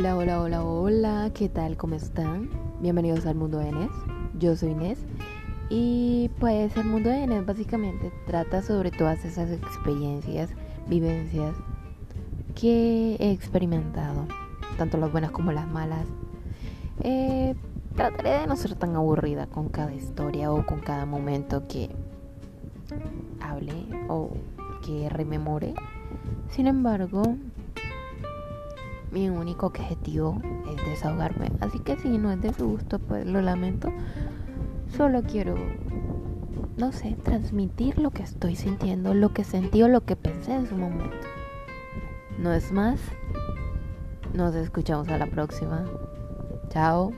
Hola, hola, hola, hola, ¿qué tal? ¿Cómo están? Bienvenidos al mundo de Inés. Yo soy Inés. Y pues el mundo de Inés básicamente trata sobre todas esas experiencias, vivencias que he experimentado, tanto las buenas como las malas. Eh, trataré de no ser tan aburrida con cada historia o con cada momento que hable o que rememore. Sin embargo, mi único objetivo es desahogarme. Así que si no es de su gusto, pues lo lamento. Solo quiero, no sé, transmitir lo que estoy sintiendo, lo que sentí o lo que pensé en su momento. No es más. Nos escuchamos a la próxima. Chao.